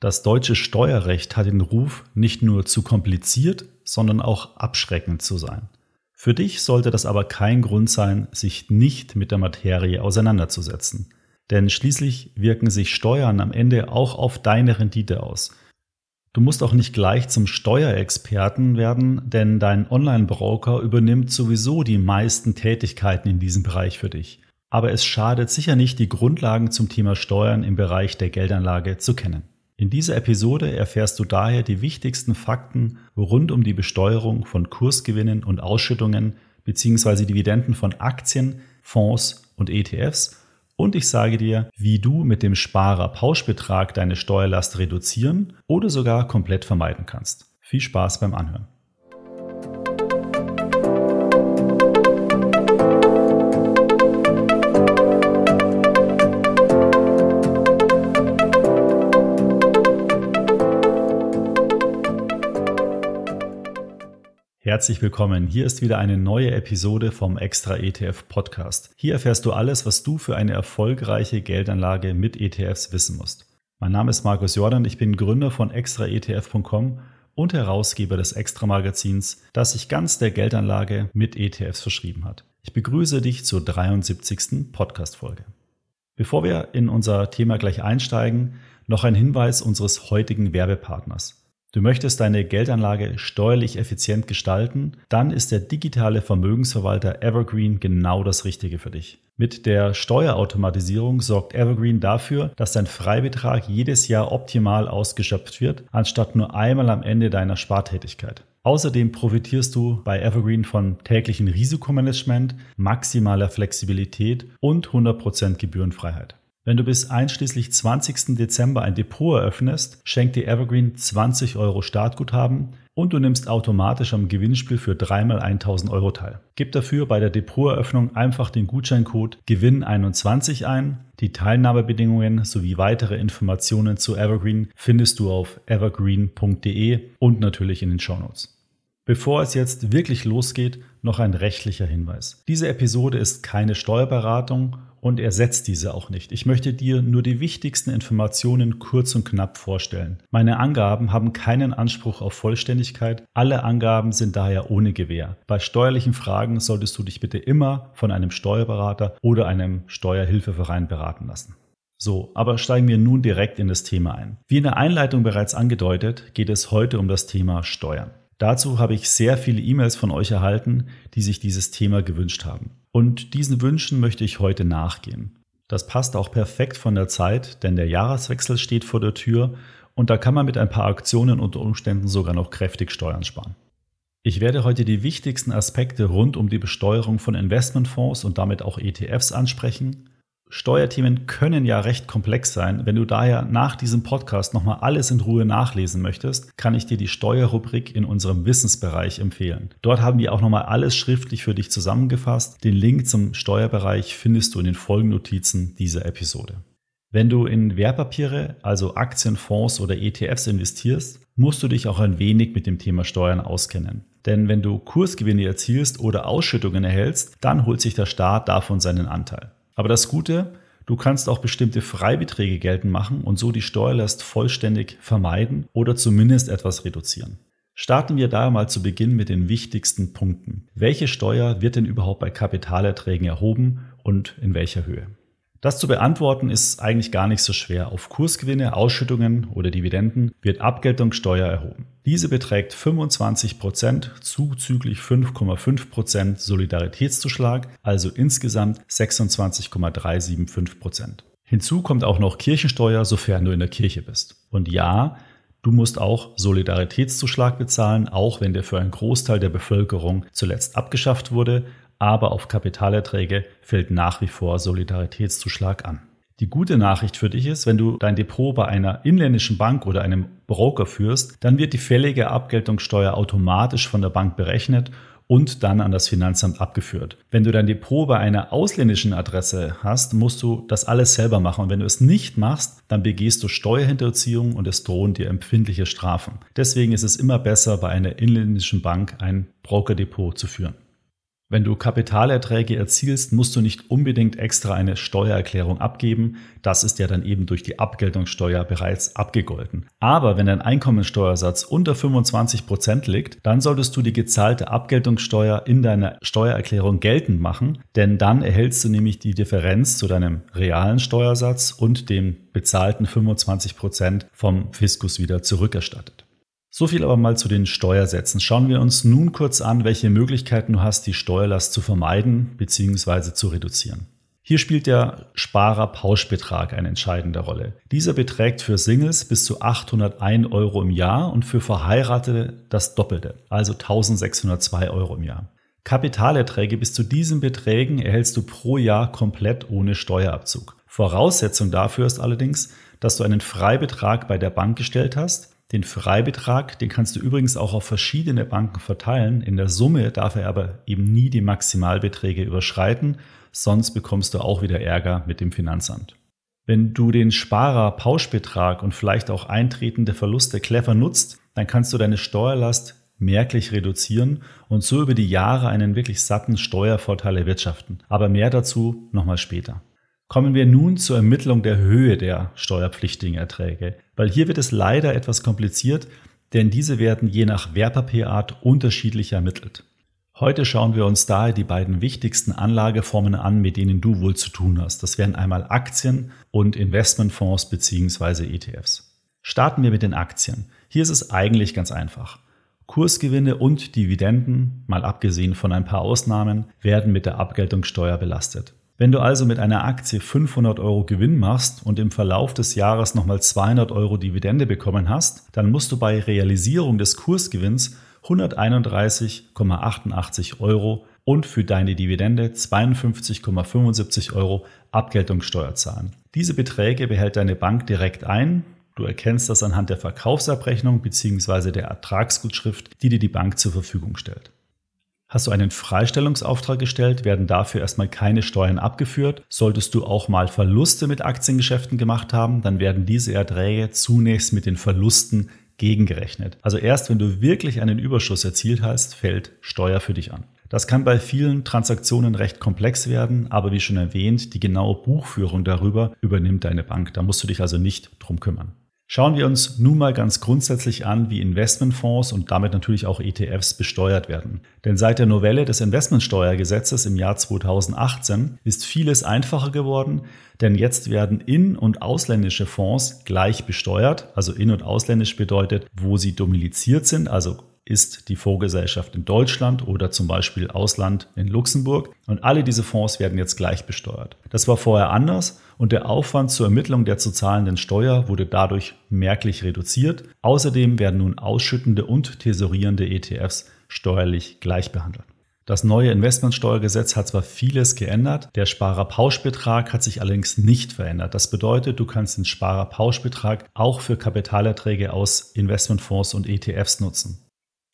Das deutsche Steuerrecht hat den Ruf, nicht nur zu kompliziert, sondern auch abschreckend zu sein. Für dich sollte das aber kein Grund sein, sich nicht mit der Materie auseinanderzusetzen. Denn schließlich wirken sich Steuern am Ende auch auf deine Rendite aus. Du musst auch nicht gleich zum Steuerexperten werden, denn dein Online-Broker übernimmt sowieso die meisten Tätigkeiten in diesem Bereich für dich. Aber es schadet sicher nicht, die Grundlagen zum Thema Steuern im Bereich der Geldanlage zu kennen. In dieser Episode erfährst du daher die wichtigsten Fakten rund um die Besteuerung von Kursgewinnen und Ausschüttungen bzw. Dividenden von Aktien, Fonds und ETFs und ich sage dir, wie du mit dem Sparer-Pauschbetrag deine Steuerlast reduzieren oder sogar komplett vermeiden kannst. Viel Spaß beim Anhören. Herzlich willkommen. Hier ist wieder eine neue Episode vom Extra ETF Podcast. Hier erfährst du alles, was du für eine erfolgreiche Geldanlage mit ETFs wissen musst. Mein Name ist Markus Jordan, ich bin Gründer von extraetf.com und Herausgeber des Extra Magazins, das sich ganz der Geldanlage mit ETFs verschrieben hat. Ich begrüße dich zur 73. Podcast Folge. Bevor wir in unser Thema gleich einsteigen, noch ein Hinweis unseres heutigen Werbepartners. Du möchtest deine Geldanlage steuerlich effizient gestalten, dann ist der digitale Vermögensverwalter Evergreen genau das Richtige für dich. Mit der Steuerautomatisierung sorgt Evergreen dafür, dass dein Freibetrag jedes Jahr optimal ausgeschöpft wird, anstatt nur einmal am Ende deiner Spartätigkeit. Außerdem profitierst du bei Evergreen von täglichem Risikomanagement, maximaler Flexibilität und 100% Gebührenfreiheit. Wenn du bis einschließlich 20. Dezember ein Depot eröffnest, schenkt dir Evergreen 20 Euro Startguthaben und du nimmst automatisch am Gewinnspiel für dreimal 1000 Euro teil. Gib dafür bei der Depoteröffnung einfach den Gutscheincode GEWINN21 ein. Die Teilnahmebedingungen sowie weitere Informationen zu Evergreen findest du auf evergreen.de und natürlich in den Shownotes. Bevor es jetzt wirklich losgeht, noch ein rechtlicher Hinweis. Diese Episode ist keine Steuerberatung und ersetzt diese auch nicht. Ich möchte dir nur die wichtigsten Informationen kurz und knapp vorstellen. Meine Angaben haben keinen Anspruch auf Vollständigkeit. Alle Angaben sind daher ohne Gewähr. Bei steuerlichen Fragen solltest du dich bitte immer von einem Steuerberater oder einem Steuerhilfeverein beraten lassen. So, aber steigen wir nun direkt in das Thema ein. Wie in der Einleitung bereits angedeutet, geht es heute um das Thema Steuern. Dazu habe ich sehr viele E-Mails von euch erhalten, die sich dieses Thema gewünscht haben. Und diesen Wünschen möchte ich heute nachgehen. Das passt auch perfekt von der Zeit, denn der Jahreswechsel steht vor der Tür und da kann man mit ein paar Aktionen unter Umständen sogar noch kräftig Steuern sparen. Ich werde heute die wichtigsten Aspekte rund um die Besteuerung von Investmentfonds und damit auch ETFs ansprechen Steuerthemen können ja recht komplex sein. Wenn du daher nach diesem Podcast nochmal alles in Ruhe nachlesen möchtest, kann ich dir die Steuerrubrik in unserem Wissensbereich empfehlen. Dort haben wir auch nochmal alles schriftlich für dich zusammengefasst. Den Link zum Steuerbereich findest du in den Folgennotizen dieser Episode. Wenn du in Wertpapiere, also Aktien, Fonds oder ETFs investierst, musst du dich auch ein wenig mit dem Thema Steuern auskennen. Denn wenn du Kursgewinne erzielst oder Ausschüttungen erhältst, dann holt sich der Staat davon seinen Anteil. Aber das Gute, du kannst auch bestimmte Freibeträge geltend machen und so die Steuerlast vollständig vermeiden oder zumindest etwas reduzieren. Starten wir daher mal zu Beginn mit den wichtigsten Punkten. Welche Steuer wird denn überhaupt bei Kapitalerträgen erhoben und in welcher Höhe? Das zu beantworten ist eigentlich gar nicht so schwer. Auf Kursgewinne, Ausschüttungen oder Dividenden wird Abgeltungssteuer erhoben. Diese beträgt 25 Prozent zuzüglich 5,5 Prozent Solidaritätszuschlag, also insgesamt 26,375%. Prozent. Hinzu kommt auch noch Kirchensteuer, sofern du in der Kirche bist. Und ja, Du musst auch Solidaritätszuschlag bezahlen, auch wenn der für einen Großteil der Bevölkerung zuletzt abgeschafft wurde, aber auf Kapitalerträge fällt nach wie vor Solidaritätszuschlag an. Die gute Nachricht für dich ist, wenn du dein Depot bei einer inländischen Bank oder einem Broker führst, dann wird die fällige Abgeltungssteuer automatisch von der Bank berechnet und dann an das Finanzamt abgeführt. Wenn du dein Depot bei einer ausländischen Adresse hast, musst du das alles selber machen. Und wenn du es nicht machst, dann begehst du Steuerhinterziehung und es drohen dir empfindliche Strafen. Deswegen ist es immer besser, bei einer inländischen Bank ein Brokerdepot zu führen. Wenn du Kapitalerträge erzielst, musst du nicht unbedingt extra eine Steuererklärung abgeben. Das ist ja dann eben durch die Abgeltungssteuer bereits abgegolten. Aber wenn dein Einkommensteuersatz unter 25 Prozent liegt, dann solltest du die gezahlte Abgeltungssteuer in deiner Steuererklärung geltend machen, denn dann erhältst du nämlich die Differenz zu deinem realen Steuersatz und dem bezahlten 25 Prozent vom Fiskus wieder zurückerstattet. So viel aber mal zu den Steuersätzen. Schauen wir uns nun kurz an, welche Möglichkeiten du hast, die Steuerlast zu vermeiden bzw. zu reduzieren. Hier spielt der Sparer-Pauschbetrag eine entscheidende Rolle. Dieser beträgt für Singles bis zu 801 Euro im Jahr und für Verheiratete das Doppelte, also 1602 Euro im Jahr. Kapitalerträge bis zu diesen Beträgen erhältst du pro Jahr komplett ohne Steuerabzug. Voraussetzung dafür ist allerdings, dass du einen Freibetrag bei der Bank gestellt hast den Freibetrag, den kannst du übrigens auch auf verschiedene Banken verteilen. In der Summe darf er aber eben nie die Maximalbeträge überschreiten, sonst bekommst du auch wieder Ärger mit dem Finanzamt. Wenn du den Sparer-Pauschbetrag und vielleicht auch eintretende Verluste clever nutzt, dann kannst du deine Steuerlast merklich reduzieren und so über die Jahre einen wirklich satten Steuervorteil erwirtschaften. Aber mehr dazu nochmal später. Kommen wir nun zur Ermittlung der Höhe der steuerpflichtigen Erträge, weil hier wird es leider etwas kompliziert, denn diese werden je nach Wertpapierart unterschiedlich ermittelt. Heute schauen wir uns daher die beiden wichtigsten Anlageformen an, mit denen du wohl zu tun hast. Das wären einmal Aktien und Investmentfonds bzw. ETFs. Starten wir mit den Aktien. Hier ist es eigentlich ganz einfach. Kursgewinne und Dividenden, mal abgesehen von ein paar Ausnahmen, werden mit der Abgeltungssteuer belastet. Wenn du also mit einer Aktie 500 Euro Gewinn machst und im Verlauf des Jahres nochmal 200 Euro Dividende bekommen hast, dann musst du bei Realisierung des Kursgewinns 131,88 Euro und für deine Dividende 52,75 Euro Abgeltungssteuer zahlen. Diese Beträge behält deine Bank direkt ein. Du erkennst das anhand der Verkaufsabrechnung bzw. der Ertragsgutschrift, die dir die Bank zur Verfügung stellt. Hast du einen Freistellungsauftrag gestellt, werden dafür erstmal keine Steuern abgeführt. Solltest du auch mal Verluste mit Aktiengeschäften gemacht haben, dann werden diese Erträge zunächst mit den Verlusten gegengerechnet. Also erst wenn du wirklich einen Überschuss erzielt hast, fällt Steuer für dich an. Das kann bei vielen Transaktionen recht komplex werden, aber wie schon erwähnt, die genaue Buchführung darüber übernimmt deine Bank. Da musst du dich also nicht drum kümmern. Schauen wir uns nun mal ganz grundsätzlich an, wie Investmentfonds und damit natürlich auch ETFs besteuert werden. Denn seit der Novelle des Investmentsteuergesetzes im Jahr 2018 ist vieles einfacher geworden, denn jetzt werden in- und ausländische Fonds gleich besteuert. Also in- und ausländisch bedeutet, wo sie domiliziert sind, also ist die Fondsgesellschaft in Deutschland oder zum Beispiel Ausland in Luxemburg. Und alle diese Fonds werden jetzt gleich besteuert. Das war vorher anders und der Aufwand zur Ermittlung der zu zahlenden Steuer wurde dadurch merklich reduziert. Außerdem werden nun ausschüttende und tesorierende ETFs steuerlich gleich behandelt. Das neue Investmentsteuergesetz hat zwar vieles geändert, der Sparerpauschbetrag hat sich allerdings nicht verändert. Das bedeutet, du kannst den Sparerpauschbetrag auch für Kapitalerträge aus Investmentfonds und ETFs nutzen.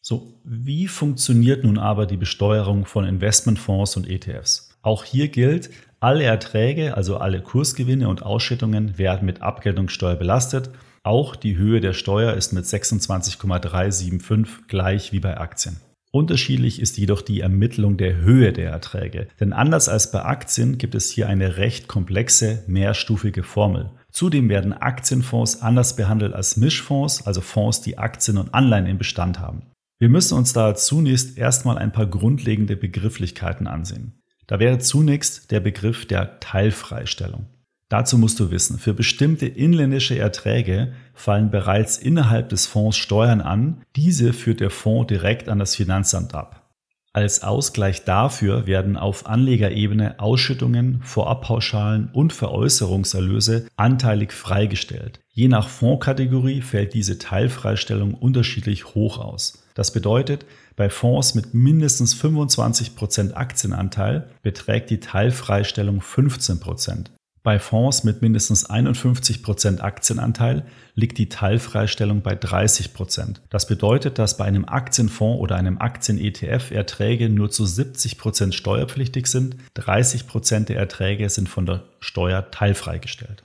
So, wie funktioniert nun aber die Besteuerung von Investmentfonds und ETFs? Auch hier gilt, alle Erträge, also alle Kursgewinne und Ausschüttungen werden mit Abgeltungssteuer belastet. Auch die Höhe der Steuer ist mit 26,375 gleich wie bei Aktien. Unterschiedlich ist jedoch die Ermittlung der Höhe der Erträge. Denn anders als bei Aktien gibt es hier eine recht komplexe, mehrstufige Formel. Zudem werden Aktienfonds anders behandelt als Mischfonds, also Fonds, die Aktien und Anleihen im Bestand haben. Wir müssen uns da zunächst erstmal ein paar grundlegende Begrifflichkeiten ansehen. Da wäre zunächst der Begriff der Teilfreistellung. Dazu musst du wissen, für bestimmte inländische Erträge fallen bereits innerhalb des Fonds Steuern an, diese führt der Fonds direkt an das Finanzamt ab. Als Ausgleich dafür werden auf Anlegerebene Ausschüttungen, Vorabpauschalen und Veräußerungserlöse anteilig freigestellt. Je nach Fondskategorie fällt diese Teilfreistellung unterschiedlich hoch aus. Das bedeutet, bei Fonds mit mindestens 25% Aktienanteil beträgt die Teilfreistellung 15%. Bei Fonds mit mindestens 51% Aktienanteil liegt die Teilfreistellung bei 30%. Das bedeutet, dass bei einem Aktienfonds oder einem Aktien-ETF Erträge nur zu 70% steuerpflichtig sind, 30% der Erträge sind von der Steuer teilfreigestellt.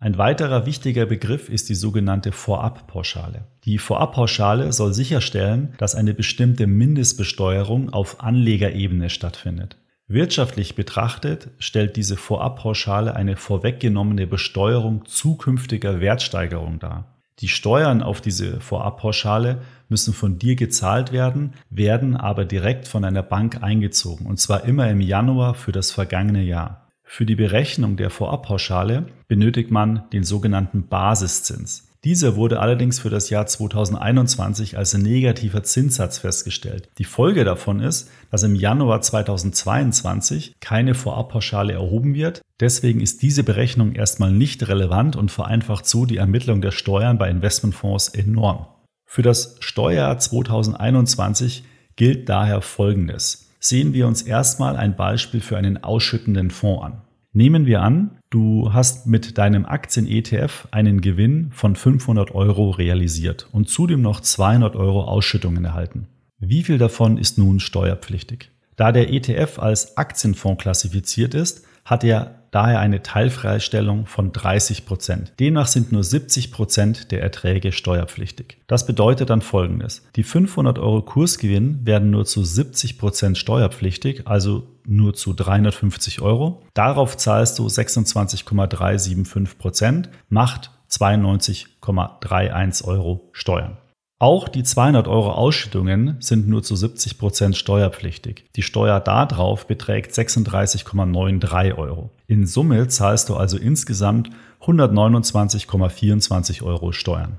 Ein weiterer wichtiger Begriff ist die sogenannte Vorabpauschale. Die Vorabpauschale soll sicherstellen, dass eine bestimmte Mindestbesteuerung auf Anlegerebene stattfindet. Wirtschaftlich betrachtet stellt diese Vorabpauschale eine vorweggenommene Besteuerung zukünftiger Wertsteigerung dar. Die Steuern auf diese Vorabpauschale müssen von dir gezahlt werden, werden aber direkt von einer Bank eingezogen und zwar immer im Januar für das vergangene Jahr. Für die Berechnung der Vorabpauschale benötigt man den sogenannten Basiszins. Dieser wurde allerdings für das Jahr 2021 als negativer Zinssatz festgestellt. Die Folge davon ist, dass im Januar 2022 keine Vorabpauschale erhoben wird. Deswegen ist diese Berechnung erstmal nicht relevant und vereinfacht so die Ermittlung der Steuern bei Investmentfonds enorm. Für das Steuerjahr 2021 gilt daher Folgendes sehen wir uns erstmal ein Beispiel für einen ausschüttenden Fonds an. Nehmen wir an, du hast mit deinem Aktien-ETF einen Gewinn von 500 Euro realisiert und zudem noch 200 Euro Ausschüttungen erhalten. Wie viel davon ist nun steuerpflichtig? Da der ETF als Aktienfonds klassifiziert ist, hat er daher eine Teilfreistellung von 30 Prozent. Demnach sind nur 70 Prozent der Erträge steuerpflichtig. Das bedeutet dann Folgendes. Die 500 Euro Kursgewinn werden nur zu 70 Prozent steuerpflichtig, also nur zu 350 Euro. Darauf zahlst du 26,375 Prozent, macht 92,31 Euro Steuern. Auch die 200 Euro Ausschüttungen sind nur zu 70 Prozent steuerpflichtig. Die Steuer darauf beträgt 36,93 Euro. In Summe zahlst du also insgesamt 129,24 Euro Steuern.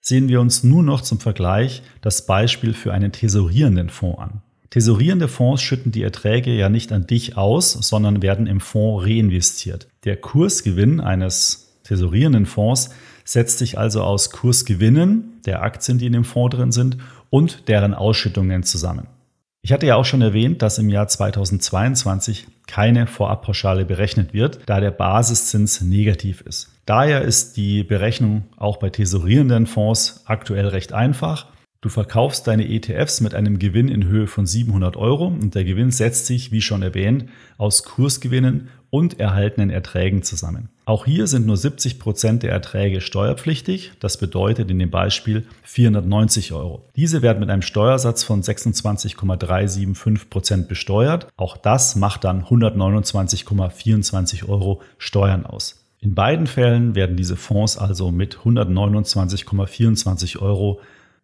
Sehen wir uns nun noch zum Vergleich das Beispiel für einen tesorierenden Fonds an. Tesorierende Fonds schütten die Erträge ja nicht an dich aus, sondern werden im Fonds reinvestiert. Der Kursgewinn eines tesorierenden Fonds setzt sich also aus Kursgewinnen der Aktien, die in dem Fonds drin sind, und deren Ausschüttungen zusammen. Ich hatte ja auch schon erwähnt, dass im Jahr 2022 keine Vorabpauschale berechnet wird, da der Basiszins negativ ist. Daher ist die Berechnung auch bei tesorierenden Fonds aktuell recht einfach. Du verkaufst deine ETFs mit einem Gewinn in Höhe von 700 Euro und der Gewinn setzt sich, wie schon erwähnt, aus Kursgewinnen und erhaltenen Erträgen zusammen. Auch hier sind nur 70 Prozent der Erträge steuerpflichtig. Das bedeutet in dem Beispiel 490 Euro. Diese werden mit einem Steuersatz von 26,375 Prozent besteuert. Auch das macht dann 129,24 Euro Steuern aus. In beiden Fällen werden diese Fonds also mit 129,24 Euro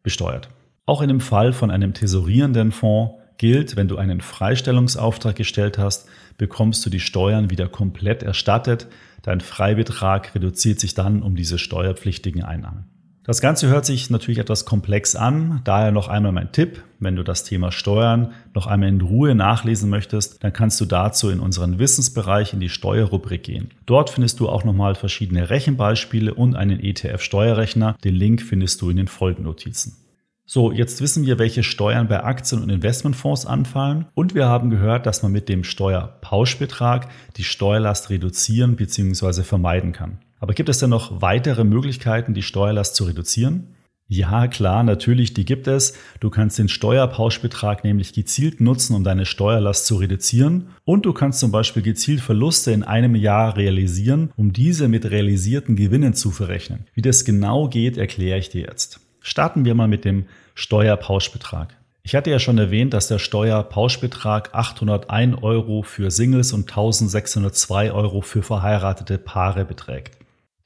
besteuert. Auch in dem Fall von einem tesorierenden Fonds gilt, wenn du einen Freistellungsauftrag gestellt hast, bekommst du die Steuern wieder komplett erstattet. Dein Freibetrag reduziert sich dann um diese steuerpflichtigen Einnahmen. Das Ganze hört sich natürlich etwas komplex an, daher noch einmal mein Tipp. Wenn du das Thema Steuern noch einmal in Ruhe nachlesen möchtest, dann kannst du dazu in unseren Wissensbereich in die Steuerrubrik gehen. Dort findest du auch nochmal verschiedene Rechenbeispiele und einen ETF-Steuerrechner. Den Link findest du in den Folgennotizen. So, jetzt wissen wir, welche Steuern bei Aktien- und Investmentfonds anfallen und wir haben gehört, dass man mit dem Steuerpauschbetrag die Steuerlast reduzieren bzw. vermeiden kann. Aber gibt es denn noch weitere Möglichkeiten, die Steuerlast zu reduzieren? Ja, klar, natürlich, die gibt es. Du kannst den Steuerpauschbetrag nämlich gezielt nutzen, um deine Steuerlast zu reduzieren. Und du kannst zum Beispiel gezielt Verluste in einem Jahr realisieren, um diese mit realisierten Gewinnen zu verrechnen. Wie das genau geht, erkläre ich dir jetzt. Starten wir mal mit dem Steuerpauschbetrag. Ich hatte ja schon erwähnt, dass der Steuerpauschbetrag 801 Euro für Singles und 1602 Euro für verheiratete Paare beträgt.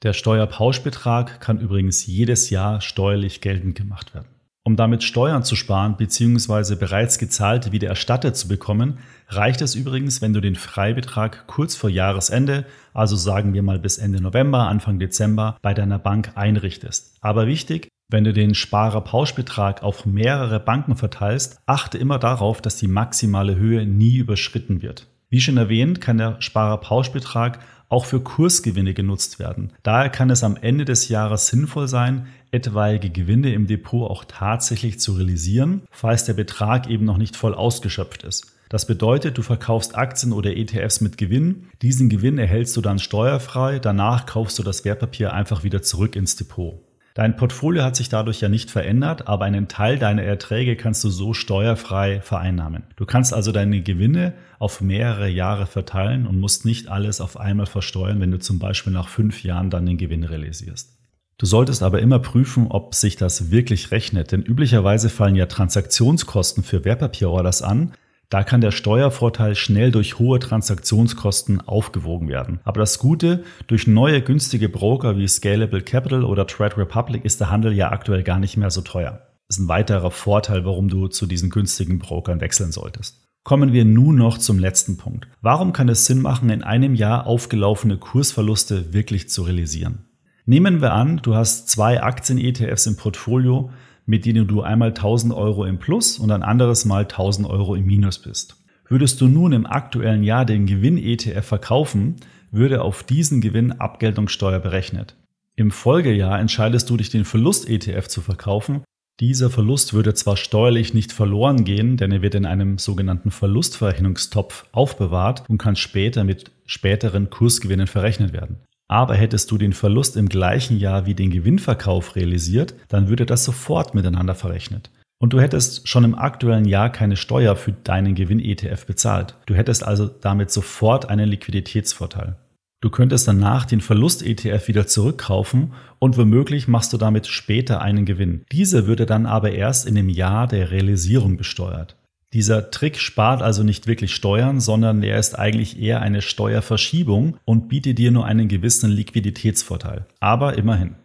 Der Steuerpauschbetrag kann übrigens jedes Jahr steuerlich geltend gemacht werden. Um damit Steuern zu sparen bzw. bereits gezahlte wieder erstattet zu bekommen, reicht es übrigens, wenn du den Freibetrag kurz vor Jahresende, also sagen wir mal bis Ende November, Anfang Dezember, bei deiner Bank einrichtest. Aber wichtig, wenn du den Sparerpauschbetrag auf mehrere Banken verteilst, achte immer darauf, dass die maximale Höhe nie überschritten wird. Wie schon erwähnt, kann der Sparerpauschbetrag auch für Kursgewinne genutzt werden. Daher kann es am Ende des Jahres sinnvoll sein, etwaige Gewinne im Depot auch tatsächlich zu realisieren, falls der Betrag eben noch nicht voll ausgeschöpft ist. Das bedeutet, du verkaufst Aktien oder ETFs mit Gewinn. Diesen Gewinn erhältst du dann steuerfrei. Danach kaufst du das Wertpapier einfach wieder zurück ins Depot. Dein Portfolio hat sich dadurch ja nicht verändert, aber einen Teil deiner Erträge kannst du so steuerfrei vereinnahmen. Du kannst also deine Gewinne auf mehrere Jahre verteilen und musst nicht alles auf einmal versteuern, wenn du zum Beispiel nach fünf Jahren dann den Gewinn realisierst. Du solltest aber immer prüfen, ob sich das wirklich rechnet, denn üblicherweise fallen ja Transaktionskosten für Wertpapierorders an, da kann der Steuervorteil schnell durch hohe Transaktionskosten aufgewogen werden. Aber das Gute, durch neue günstige Broker wie Scalable Capital oder Trade Republic ist der Handel ja aktuell gar nicht mehr so teuer. Das ist ein weiterer Vorteil, warum du zu diesen günstigen Brokern wechseln solltest. Kommen wir nun noch zum letzten Punkt. Warum kann es Sinn machen, in einem Jahr aufgelaufene Kursverluste wirklich zu realisieren? Nehmen wir an, du hast zwei Aktien-ETFs im Portfolio, mit denen du einmal 1000 Euro im Plus und ein anderes Mal 1000 Euro im Minus bist. Würdest du nun im aktuellen Jahr den Gewinn-ETF verkaufen, würde auf diesen Gewinn Abgeltungssteuer berechnet. Im Folgejahr entscheidest du dich, den Verlust-ETF zu verkaufen. Dieser Verlust würde zwar steuerlich nicht verloren gehen, denn er wird in einem sogenannten Verlustverrechnungstopf aufbewahrt und kann später mit späteren Kursgewinnen verrechnet werden. Aber hättest du den Verlust im gleichen Jahr wie den Gewinnverkauf realisiert, dann würde das sofort miteinander verrechnet. Und du hättest schon im aktuellen Jahr keine Steuer für deinen Gewinn-ETF bezahlt. Du hättest also damit sofort einen Liquiditätsvorteil. Du könntest danach den Verlust-ETF wieder zurückkaufen und womöglich machst du damit später einen Gewinn. Dieser würde dann aber erst in dem Jahr der Realisierung besteuert. Dieser Trick spart also nicht wirklich Steuern, sondern er ist eigentlich eher eine Steuerverschiebung und bietet dir nur einen gewissen Liquiditätsvorteil. Aber immerhin.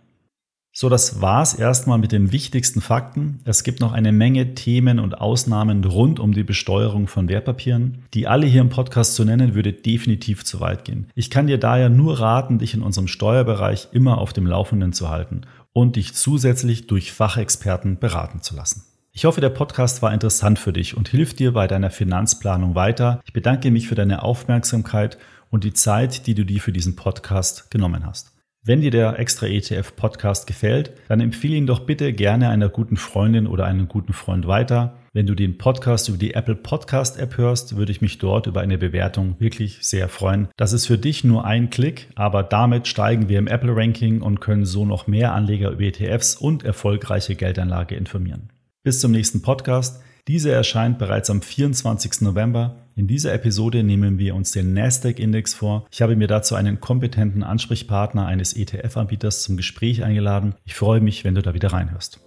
So, das war's erstmal mit den wichtigsten Fakten. Es gibt noch eine Menge Themen und Ausnahmen rund um die Besteuerung von Wertpapieren. Die alle hier im Podcast zu nennen, würde definitiv zu weit gehen. Ich kann dir daher nur raten, dich in unserem Steuerbereich immer auf dem Laufenden zu halten und dich zusätzlich durch Fachexperten beraten zu lassen. Ich hoffe, der Podcast war interessant für dich und hilft dir bei deiner Finanzplanung weiter. Ich bedanke mich für deine Aufmerksamkeit und die Zeit, die du dir für diesen Podcast genommen hast. Wenn dir der Extra ETF Podcast gefällt, dann empfehle ihn doch bitte gerne einer guten Freundin oder einem guten Freund weiter. Wenn du den Podcast über die Apple Podcast App hörst, würde ich mich dort über eine Bewertung wirklich sehr freuen. Das ist für dich nur ein Klick, aber damit steigen wir im Apple Ranking und können so noch mehr Anleger über ETFs und erfolgreiche Geldanlage informieren. Bis zum nächsten Podcast. Diese erscheint bereits am 24. November. In dieser Episode nehmen wir uns den Nasdaq-Index vor. Ich habe mir dazu einen kompetenten Ansprechpartner eines ETF-Anbieters zum Gespräch eingeladen. Ich freue mich, wenn du da wieder reinhörst.